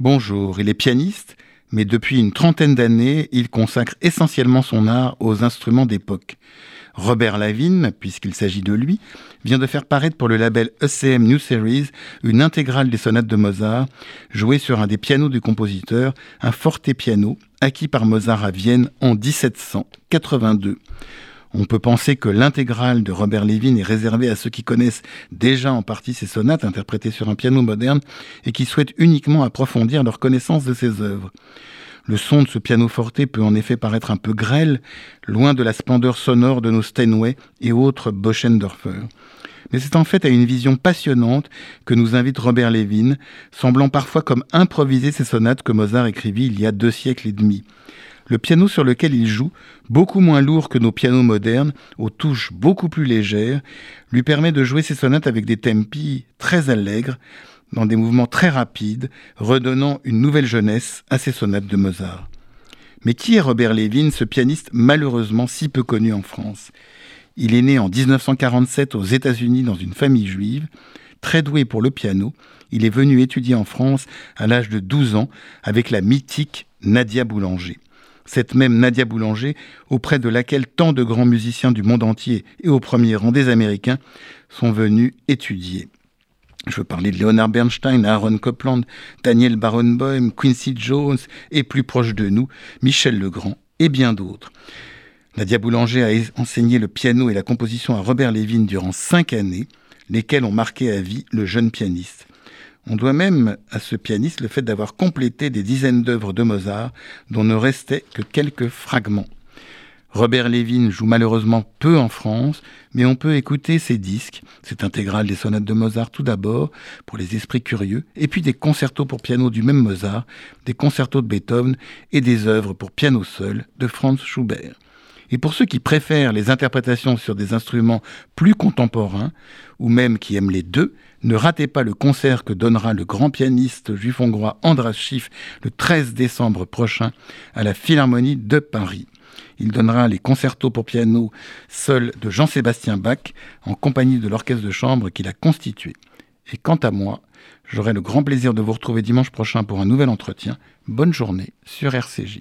Bonjour, il est pianiste, mais depuis une trentaine d'années, il consacre essentiellement son art aux instruments d'époque. Robert Lavigne, puisqu'il s'agit de lui, vient de faire paraître pour le label ECM New Series une intégrale des sonates de Mozart, jouée sur un des pianos du compositeur, un forte piano, acquis par Mozart à Vienne en 1782. On peut penser que l'intégrale de Robert Levin est réservée à ceux qui connaissent déjà en partie ses sonates interprétées sur un piano moderne et qui souhaitent uniquement approfondir leur connaissance de ses œuvres. Le son de ce pianoforte peut en effet paraître un peu grêle, loin de la splendeur sonore de nos Steinway et autres Boschendorfer. Mais c'est en fait à une vision passionnante que nous invite Robert Levin, semblant parfois comme improviser ces sonates que Mozart écrivit il y a deux siècles et demi. Le piano sur lequel il joue, beaucoup moins lourd que nos pianos modernes, aux touches beaucoup plus légères, lui permet de jouer ses sonates avec des tempi très allègres, dans des mouvements très rapides, redonnant une nouvelle jeunesse à ces sonates de Mozart. Mais qui est Robert Levin, ce pianiste malheureusement si peu connu en France? Il est né en 1947 aux États-Unis dans une famille juive. Très doué pour le piano, il est venu étudier en France à l'âge de 12 ans avec la mythique Nadia Boulanger cette même Nadia Boulanger, auprès de laquelle tant de grands musiciens du monde entier et au premier rang des Américains sont venus étudier. Je veux parler de Leonard Bernstein, Aaron Copland, Daniel Barenboim, Quincy Jones et plus proche de nous, Michel Legrand et bien d'autres. Nadia Boulanger a enseigné le piano et la composition à Robert Levin durant cinq années, lesquelles ont marqué à vie le jeune pianiste. On doit même à ce pianiste le fait d'avoir complété des dizaines d'œuvres de Mozart dont ne restaient que quelques fragments. Robert Levin joue malheureusement peu en France, mais on peut écouter ses disques, cette intégrale des sonates de Mozart tout d'abord, pour les esprits curieux, et puis des concertos pour piano du même Mozart, des concertos de Beethoven et des œuvres pour piano seul de Franz Schubert. Et pour ceux qui préfèrent les interprétations sur des instruments plus contemporains, ou même qui aiment les deux, ne ratez pas le concert que donnera le grand pianiste juif hongrois Andras Schiff le 13 décembre prochain à la Philharmonie de Paris. Il donnera les concertos pour piano seul de Jean-Sébastien Bach en compagnie de l'orchestre de chambre qu'il a constitué. Et quant à moi, j'aurai le grand plaisir de vous retrouver dimanche prochain pour un nouvel entretien. Bonne journée sur RCJ.